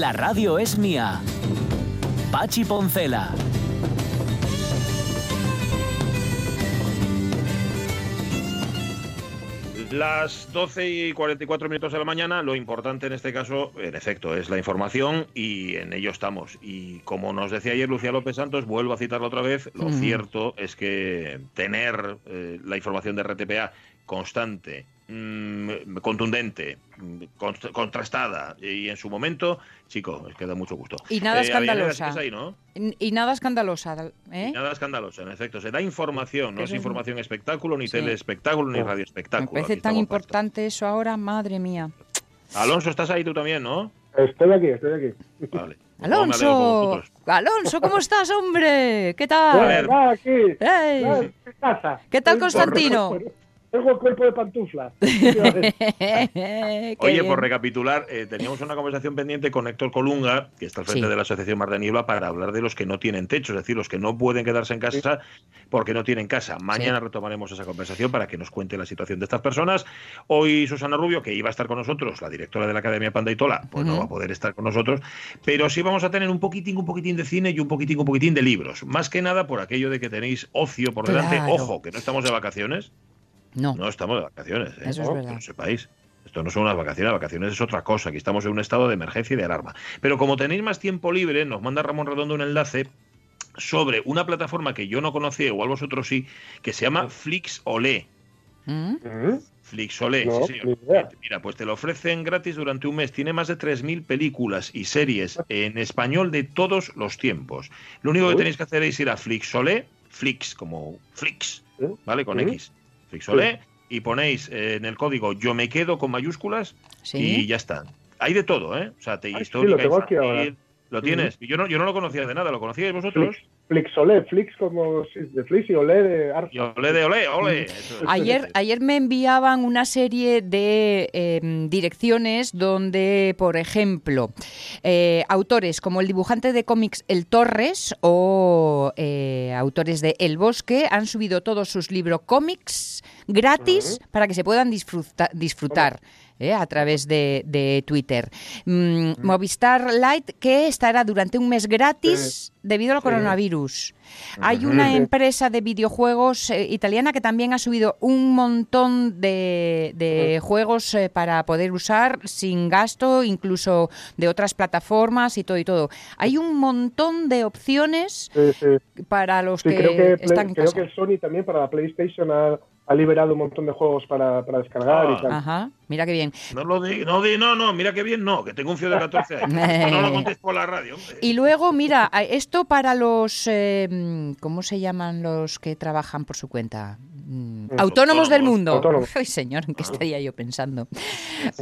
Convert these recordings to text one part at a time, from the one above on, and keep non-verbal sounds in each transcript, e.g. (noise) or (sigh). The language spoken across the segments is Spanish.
La radio es mía. Pachi Poncela. Las 12 y 44 minutos de la mañana, lo importante en este caso, en efecto, es la información y en ello estamos. Y como nos decía ayer Lucía López Santos, vuelvo a citarlo otra vez, lo Mm. cierto es que tener eh, la información de RTPA constante, mm, contundente, const- contrastada y en su momento, chico, es que da mucho gusto. Y nada Eh, escandalosa. ¿sigues ahí, ¿no? Y y nada escandalosa, ¿eh? Nada escandaloso, en efecto. Se da información, no es es- información espectáculo, ni Sí. telespectáculo, ni Me radioespectáculo. parece Aquí tan importante eso ahora, madre mía. Alonso, estás ahí tú también, ¿no? Estoy aquí, estoy aquí. Vale. (laughs) Me Alonso. Alonso, ¿cómo estás, hombre? ¿Qué A tal? aquí. ¿Qué tal, Constantino? Tengo cuerpo de pantufla. (laughs) (laughs) Oye, bien. por recapitular, eh, teníamos una conversación pendiente con Héctor Colunga, que está al frente Sí. de la Asociación Mar de Niebla, para hablar de los que no tienen techo, es decir, los que no pueden quedarse en casa porque no tienen casa. Mañana retomaremos esa conversación para que nos cuente la situación de estas personas. Hoy Susana Rubio, que iba a estar con nosotros, la directora de la Academia Pandaitola, pues no Ujú. va a poder estar con nosotros, pero sí vamos a tener un poquitín, un poquitín de cine y un poquitín, un poquitín de libros. Más que nada por aquello de que tenéis ocio por delante. Claro. Ojo, que no estamos de vacaciones. No, No estamos de vacaciones, ¿eh? Eso es Que verdad. lo sepáis. Esto no son unas vacaciones, vacaciones es otra cosa. Aquí estamos en un estado de emergencia y de alarma. Pero como tenéis más tiempo libre, nos manda Ramón Redondo un enlace sobre una plataforma que yo no conocía, igual vosotros sí, que se llama Flixolé. ¿Mm? ¿Mm? Flixolé, No, sí, señor. idea. Mira, pues te lo ofrecen gratis durante un mes. Tiene más de 3.000 películas y series en español de todos los tiempos. Lo único que tenéis que hacer es ir a Flixolé, Flix como Flix, ¿Sí? ¿vale? Con Sí. X. Flixolé, y ponéis eh, en el código yo me quedo con mayúsculas y ¿Sí? ya está. Hay de todo, ¿eh? O sea, te Ay, sí, histórica, lo tengo aquí ahora. Lo tienes. Y Yo no, yo no lo conocía de nada, ¿lo conocíais vosotros? Flix, Flixolé, Flix como de Flix y Olé de Arce. Y olé de olé, ole. Eso es. Ayer, ayer me enviaban una serie de eh, direcciones donde, por ejemplo, eh, autores como el dibujante de cómics El Torres o eh, autores de El Bosque han subido todos sus libros cómics gratis para que se puedan disfruta- disfrutar. Eh, a través de, de Twitter. Mm, Movistar Lite, que estará durante un mes gratis debido al Sí. coronavirus. Hay una empresa de videojuegos eh, italiana que también ha subido un montón de, de juegos eh, para poder usar sin gasto, incluso de otras plataformas y todo y todo. Hay un montón de opciones Sí, sí. para los Sí, que, creo que, Play- están en creo casa. que Sony también para la PlayStation ha, ha liberado un montón de juegos para, para descargar Ah. y tal. Ajá, mira qué bien. No lo di, no di, no, no, mira qué bien, no, que tengo un fío de 14 años. (laughs) no lo contéis por la radio, hombre. Y luego, mira, esto para los, eh, ¿cómo se llaman los que trabajan por su cuenta? Mm, Autónomos del mundo. Autónomos. Ay, señor, ¿en qué estaría yo pensando?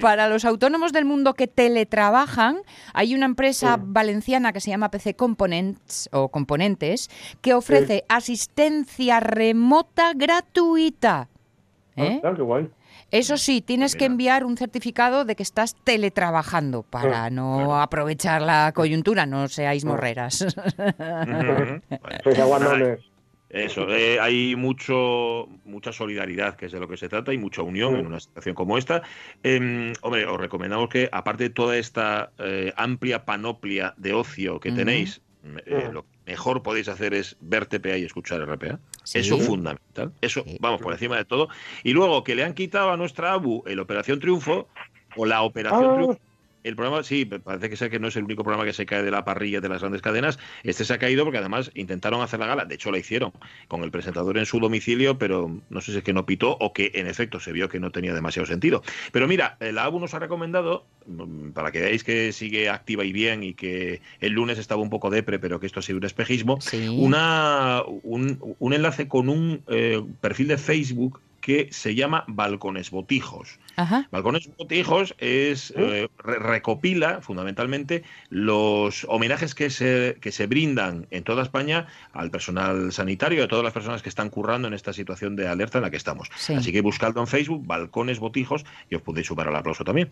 Para los autónomos del mundo que teletrabajan, hay una empresa Sí. valenciana que se llama PC Components o Componentes que ofrece asistencia remota gratuita. Ah, ¿Eh? claro, qué guay. Eso sí, tienes que enviar un certificado de que estás teletrabajando para no aprovechar la coyuntura, no seáis No. morreras. Sois. (laughs) Eso, eh, hay mucho, mucha solidaridad, que es de lo que se trata, y mucha unión en una situación como esta. Em, hombre, os recomendamos que, aparte de toda esta eh, amplia panoplia de ocio que tenéis, eh, Ujú. lo que mejor podéis hacer es ver TPA y escuchar RPA. Sí. Eso fundamental. Eso, Sí. vamos, por encima de todo. Y luego que le han quitado a nuestra ABU el Operación Triunfo, o la Operación Ah. Triunfo. El programa, sí, parece que sé que no es el único programa que se cae de la parrilla de las grandes cadenas. Este se ha caído porque además intentaron hacer la gala. De hecho, la hicieron con el presentador en su domicilio, pero no sé si es que no pitó o que en efecto se vio que no tenía demasiado sentido. Pero mira, la ABU nos ha recomendado, mm, para que veáis que sigue activa y bien y que el lunes estaba un poco depre, pero que esto ha sido un espejismo, Sí. una, un, un enlace con un eh, perfil de Facebook que se llama Balcones Botijos. Ajá. Balcones Botijos es eh, re- recopila fundamentalmente los homenajes que se, que se brindan en toda España al personal sanitario y a todas las personas que están currando en esta situación de alerta en la que estamos. Sí. Así que buscadlo en Facebook, Balcones Botijos, y os podéis sumar al aplauso también.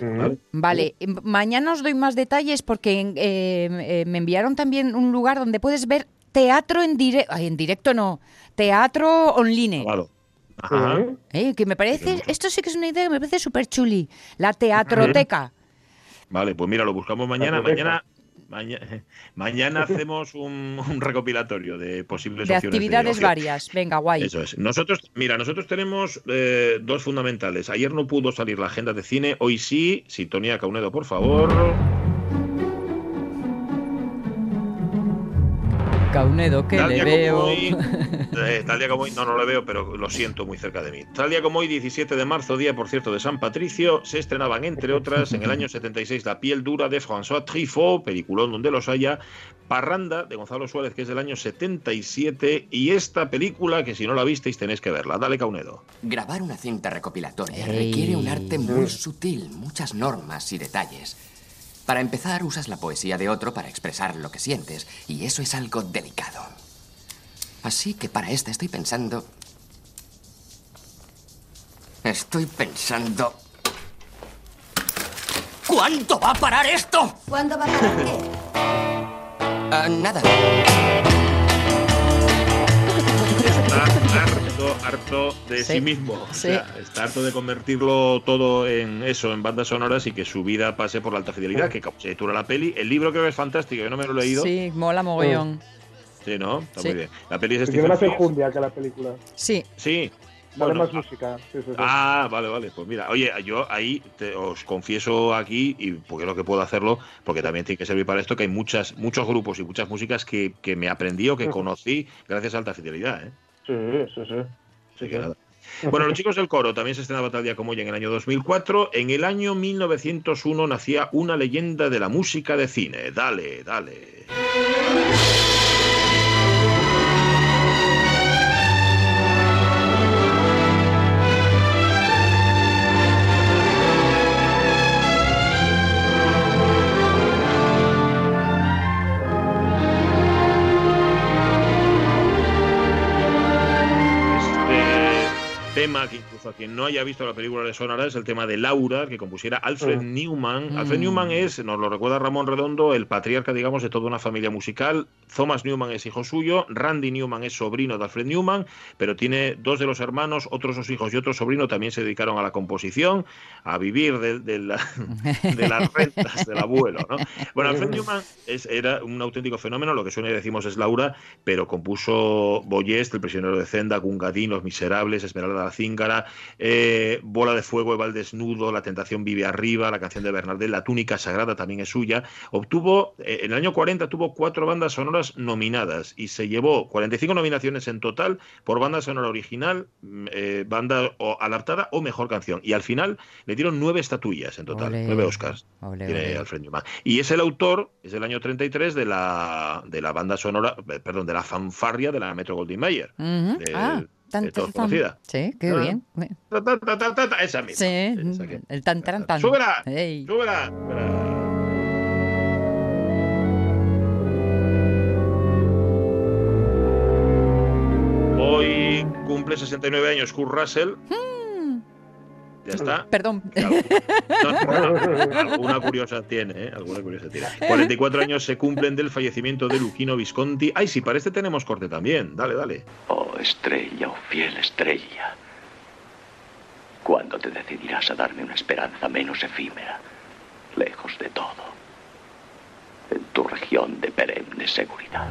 ¿vale? Vale, em, mañana os doy más detalles porque eh, eh, me enviaron también un lugar donde puedes ver teatro en directo, en directo no, teatro online. Claro. Ajá. Eh, que me parece, esto sí que es una idea que me parece súper chuli. La teatroteca. Vale, pues mira, lo buscamos mañana. Mañana, mañana, (laughs) mañana hacemos un, un recopilatorio de posibles De opciones actividades varias. Venga, guay. Eso es. Nosotros, mira, nosotros tenemos eh, dos fundamentales. Ayer no pudo salir la agenda de cine, hoy sí. Sintonía Caunedo, por favor. Caunedo, que Tal le día veo. como hoy, (laughs) eh, tal día como hoy, no, no le veo, pero lo siento muy cerca de mí. Tal día como hoy, 17 de marzo, día por cierto de San Patricio, se estrenaban, entre otras, en el año 76, La piel dura de François Truffaut, peliculón donde los haya, Parranda de Gonzalo Suárez, que es del año 77, y esta película, que si no la visteis tenéis que verla. Dale, Caunedo. Grabar una cinta recopilatoria Ey. requiere un arte muy sutil, muchas normas y detalles. Para empezar, usas la poesía de otro para expresar lo que sientes, y eso es algo delicado. Así que para esta estoy pensando... Estoy pensando... ¿Cuánto va a parar esto? ¿Cuándo va a parar qué? Ah, nada. Harto, de sí, Sí, mismo. O sí. sea, está harto de convertirlo todo en eso, en bandas sonoras y que su vida pase por la alta fidelidad, que titula la peli. El libro creo que es fantástico, yo no me lo he leído. Sí, Sí, mola mogollón. ¿no? Está Sí. muy bien. La peli es Tiene más enjundia que la película. Sí. Sí. Vale Bueno, más música. Sí, sí, sí. Ah, vale, vale. Pues mira, oye, yo ahí te- os confieso aquí, y porque creo que puedo hacerlo, porque también tiene que servir para esto, que hay muchas, muchos grupos y muchas músicas que, que me aprendí o que conocí gracias a alta fidelidad. ¿eh? Sí, sí, sí. Así que nada. (laughs) Bueno, los chicos del coro también se estrenaba tal día como hoy en el año 2004. En el año 1901 nacía una leyenda de la música de cine. Dale, dale. Tema que incluso a quien no haya visto la película le sonará es el tema de Laura que compusiera Alfred Mm. Newman. Alfred Mm. Newman es, nos lo recuerda Ramón Redondo, el patriarca, digamos, de toda una familia musical. Thomas Newman es hijo suyo, Randy Newman es sobrino de Alfred Newman, pero tiene dos de los hermanos, otros dos hijos y otro sobrino también se dedicaron a la composición, a vivir de, de la- de las (laughs) rentas del abuelo. ¿no? Bueno, Alfred Newman es- era un auténtico fenómeno, lo que suena y decimos es Laura, pero compuso Boyest, El prisionero de Zenda, Gungadín, Los Miserables, Esmeralda la Cíngara, eh, Bola de Fuego, Eva el Desnudo, La Tentación Vive Arriba, la canción de Bernardel, La Túnica Sagrada también es suya. Obtuvo, eh, en el año 40 tuvo cuatro bandas sonoras nominadas y se llevó 45 nominaciones en total por banda sonora original, mm, eh, banda o adaptada o mejor canción. Y al final le dieron nueve estatuillas en total, Ole. nueve Oscars Ole, tiene ole. Alfred Newman. Y es el autor, es del año 33, de la, de la banda sonora, eh, perdón, de la fanfarria de la Metro Goldwyn Mayer. Ujú. de- Ah, tan, tan, conocida. Sí, qué Ah. bien. Ta, ta, ta, esa misma. Sí, Esa que- el tan tan tan. ¡Súbela! Ey. ¡Súbela! súbela. Hoy cumple 69 años Kurt Russell. Hmm. Ya está. Perdón. (laughs) Alguna curiosa tiene, ¿eh? Alguna curiosa tiene. 44 años se cumplen del fallecimiento de Luchino Visconti. Ay, sí, para este tenemos corte también. Dale, dale. Oh estrella, oh fiel estrella. ¿Cuándo te decidirás a darme una esperanza menos efímera, lejos de todo, en tu región de perenne seguridad?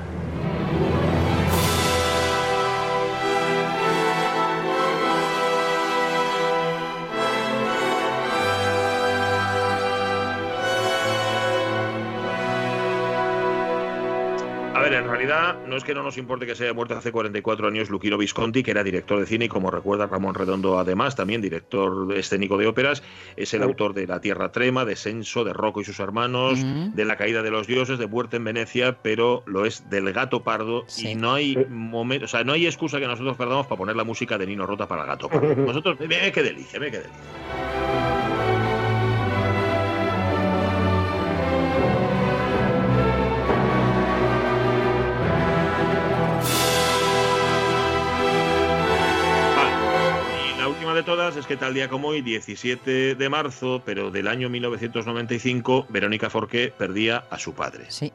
Realidad no es que no nos importe que se haya muerto hace 44 años Luquino Visconti, que era director de cine y como recuerda Ramón Redondo además, también director escénico de óperas, es el autor de La Tierra Trema, de Senso, de Rocco y sus hermanos, de La Caída de los Dioses, de Muerte en Venecia, pero lo es del Gato Pardo y no hay momento, o sea, no hay excusa que nosotros perdamos para poner la música de Nino Rota para el Gato Pardo. (laughs) Nosotros, ve qué delicia, ve qué delicia. De todas es que tal día como hoy, 17 de marzo, pero del año 1995, Verónica Forqué perdía a su padre. Sí.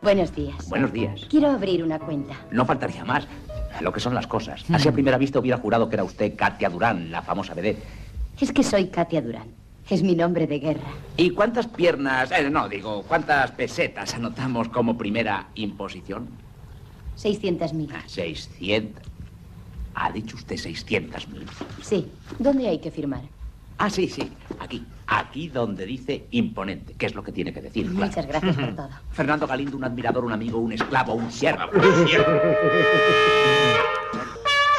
Buenos días. Buenos días. Quiero abrir una cuenta. No faltaría más. Lo que son las cosas. Así a primera vista hubiera jurado que era usted Katia Durán, la famosa vedette. Es que soy Katia Durán. Es mi nombre de guerra. ¿Y cuántas piernas, eh, no, digo, cuántas pesetas anotamos como primera imposición? 600.000. Ah, 600. Ha dicho usted 600.000. Sí. ¿Dónde hay que firmar? Ah, sí, sí. Aquí. Aquí donde dice imponente, que es lo que tiene que decir. claro. Muchas gracias por (laughs) todo. Fernando Galindo, un admirador, un amigo, un esclavo, un siervo. (laughs)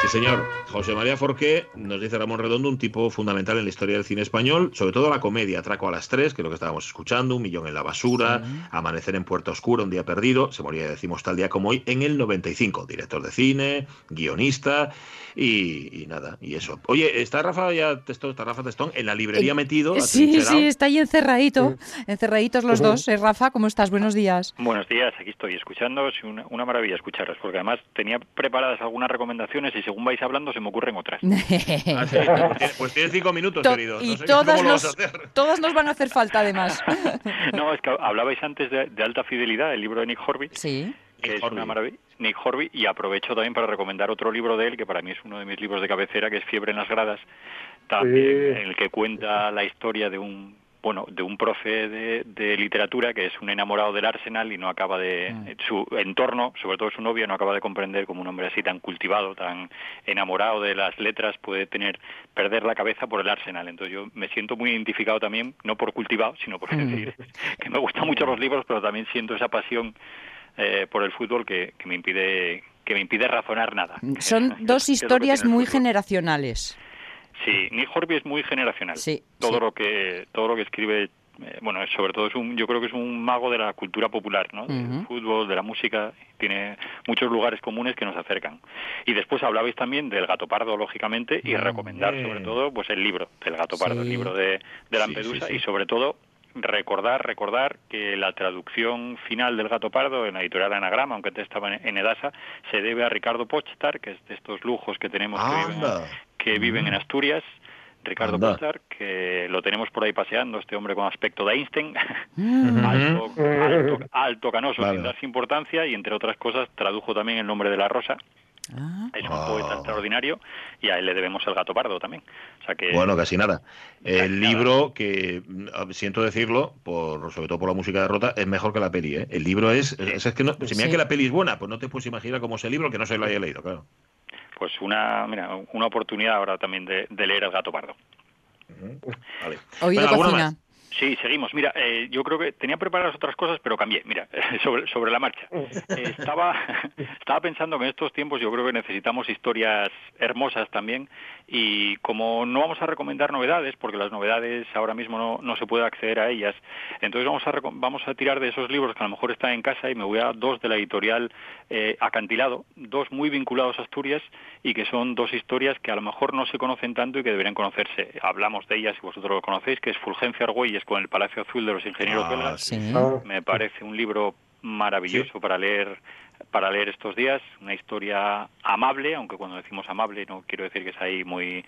Sí, señor. José María Forqué, nos dice Ramón Redondo, un tipo fundamental en la historia del cine español, sobre todo la comedia, Atraco a las tres, que es lo que estábamos escuchando, Un millón en la basura, Amanecer en Puerto Oscuro, Un día perdido, se moría, decimos, tal día como hoy, en el 95. Director de cine, guionista y, y nada, y eso. Oye, ¿está Rafa ya Testón, está Rafa Testón en la librería metido? Sí, sí, está ahí encerradito. Encerraditos los dos. Eh, Rafa, ¿cómo estás? Buenos días. Buenos días, aquí estoy escuchándoos y una, una maravilla escucharos, porque además tenía preparadas algunas recomendaciones y según vais hablando se me ocurren otras. (laughs) Ah, sí. Pues tienes- Pues tienes cinco minutos, To- querido. No y sé todas nos, todas nos van a hacer falta, además. (laughs) No, es que hablabais antes de, de Alta Fidelidad, el libro de Nick Horby, Sí. que Nick es Horby. una maravilla. Nick Horby, y aprovecho también para recomendar otro libro de él, que para mí es uno de mis libros de cabecera, que es Fiebre en las gradas, también Sí. en el que cuenta la historia de un bueno, de un profe de, de literatura que es un enamorado del Arsenal y no acaba de Mm. su entorno, sobre todo su novia, no acaba de comprender cómo un hombre así tan cultivado, tan enamorado de las letras puede tener perder la cabeza por el Arsenal. Entonces yo me siento muy identificado también, no por cultivado, sino por Mm. decir (laughs) que me gustan mucho los libros, pero también siento esa pasión eh, por el fútbol que, que me impide que me impide razonar nada. Son dos historias muy generacionales. Sí, Nick Horby es muy generacional. Sí, todo sí. lo que todo lo que escribe eh, bueno, es- sobre todo es un yo creo que es un mago de la cultura popular, ¿no? Del Ujú. fútbol, de la música, tiene muchos lugares comunes que nos acercan. Y después hablabais también del Gato Pardo lógicamente y recomendar sobre todo pues el libro del Gato Pardo, el libro de, de Lampedusa sí, sí. y sobre todo recordar recordar que la traducción final del Gato Pardo en la editorial Anagrama, aunque te estaba en, Edasa, se debe a Ricardo Pochtar, que es de estos lujos que tenemos que viven, Anda. Que viven en Asturias. Ricardo. Pochtar, que lo tenemos por ahí paseando, este hombre con aspecto de Einstein, (laughs) alto, alto, alto canoso, Vale. sin darse importancia, y entre otras cosas tradujo también el nombre de la rosa. Ah. Es un poeta extraordinario y a él le debemos el gato pardo también. O sea que Bueno, casi nada. Casi El nada. libro que mm, siento decirlo, por sobre todo por la música de Rota, es mejor que la peli. ¿eh? El libro es, es, es que no, si mira Sí. que la peli es buena, pues no te puedes imaginar cómo es el libro que no se lo haya leído, claro. Pues una, mira, una oportunidad ahora también de, de leer el gato pardo. Vale. Oído Venga, ¿alguna cocina. Sí, seguimos. Mira, eh, yo creo que tenía preparadas otras cosas, pero cambié. Mira, (laughs) sobre, sobre la marcha. (laughs) Eh, estaba, (laughs) estaba pensando que en estos tiempos yo creo que necesitamos historias hermosas también y como no vamos a recomendar novedades, porque las novedades ahora mismo no, no se puede acceder a ellas, entonces vamos a, vamos a tirar de esos libros que a lo mejor están en casa y me voy a dos de la editorial eh, Acantilado, dos muy vinculados a Asturias y que son dos historias que a lo mejor no se conocen tanto y que deberían conocerse. Hablamos de ellas y vosotros lo conocéis, que es Fulgencia Argüelles con el Palacio Azul de los Ingenieros Ah, Belgas. Sí. Ah, Me parece un libro maravilloso para leer para leer estos días, una historia amable, aunque cuando decimos amable no quiero decir que es ahí muy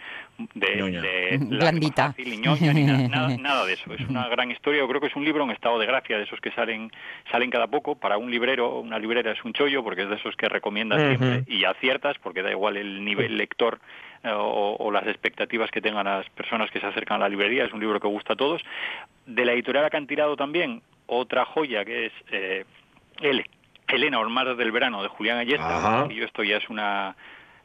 de, de (laughs) Blandita. fácil y ñoña, ni nada, nada, (laughs) nada de eso. Es una gran historia. Yo creo que es un libro en estado de gracia, de esos que salen salen cada poco. Para un librero, una librera es un chollo, porque es de esos que recomiendas siempre y aciertas, porque da igual el nivel lector o, o las expectativas que tengan las personas que se acercan a la librería. Es un libro que gusta a todos. De la editorial Acantilado también, otra joya que es eh, el Elena Olmar del verano de Julián. Ayesta. Y esto ya es una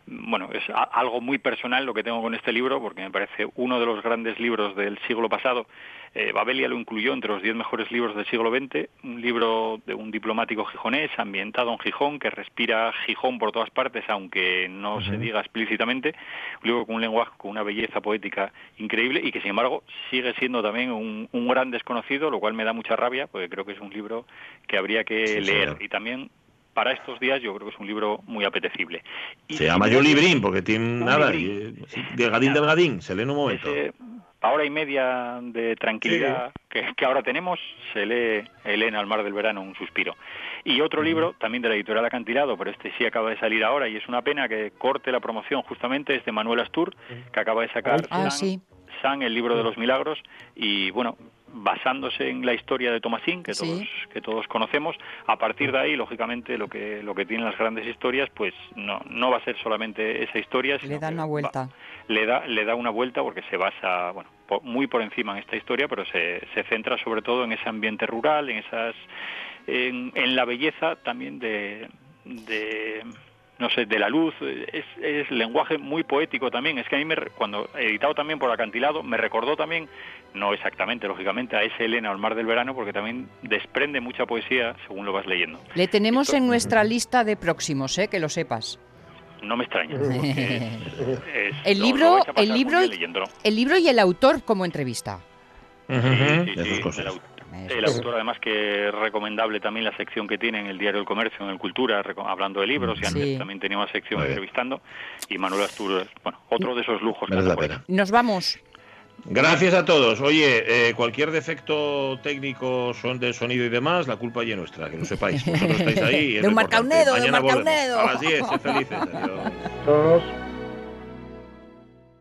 bueno, es algo muy personal lo que tengo con este libro, porque me parece uno de los grandes libros del siglo pasado. Eh, Babelia lo incluyó entre los diez mejores libros del siglo XX, un libro de un diplomático gijonés ambientado en Gijón, que respira Gijón por todas partes, aunque no se diga explícitamente, un libro con un lenguaje, con una belleza poética increíble y que sin embargo sigue siendo también un, gran desconocido, lo cual me da mucha rabia, porque creo que es un libro que habría que leer. Y también para estos días yo creo que es un libro muy apetecible. se llama Yo Librín, porque tiene nada, y, delgadín, delgadín, se lee en un momento. hora y media de tranquilidad que, ahora tenemos, se lee Elena al mar del verano, un suspiro. Y otro libro, también de la editorial Acantilado, pero este sí acaba de salir ahora y es una pena que corte la promoción justamente, es de Manuel Astur, que acaba de sacar ah, San, el libro de los milagros, y bueno, basándose en la historia de Tomasín que todos que todos conocemos a partir de ahí lógicamente lo que lo que tienen las grandes historias pues no no va a ser solamente esa historia le da una vuelta. le da le da una vuelta porque se basa bueno muy por encima en esta historia pero se, se centra sobre todo en ese ambiente rural en esas en, en la belleza también de, de no sé, de la luz, es, es, lenguaje muy poético también. Es que a mí, me, cuando editado también por Acantilado, me recordó también, no exactamente, lógicamente, a ese Elena al mar del verano, porque también desprende mucha poesía según lo vas leyendo. Le tenemos en nuestra lista de próximos, ¿eh? que lo sepas. No me extraña. (laughs) el libro, el libro, el libro y el autor como entrevista. El autor, además, que es recomendable también la sección que tiene en el diario El Comercio, en el Cultura, hablando de libros, y antes también tenía una sección entrevistando. Y Manuel Astur, bueno, otro de esos lujos. Nos vamos. Gracias a todos. Oye, eh, cualquier defecto técnico son de sonido y demás, la culpa ya es nuestra, que lo sepáis. Vosotros estáis ahí. (laughs) de un marcaunedo, de un marcaunedo. A las 10, felices. (laughs) Adiós.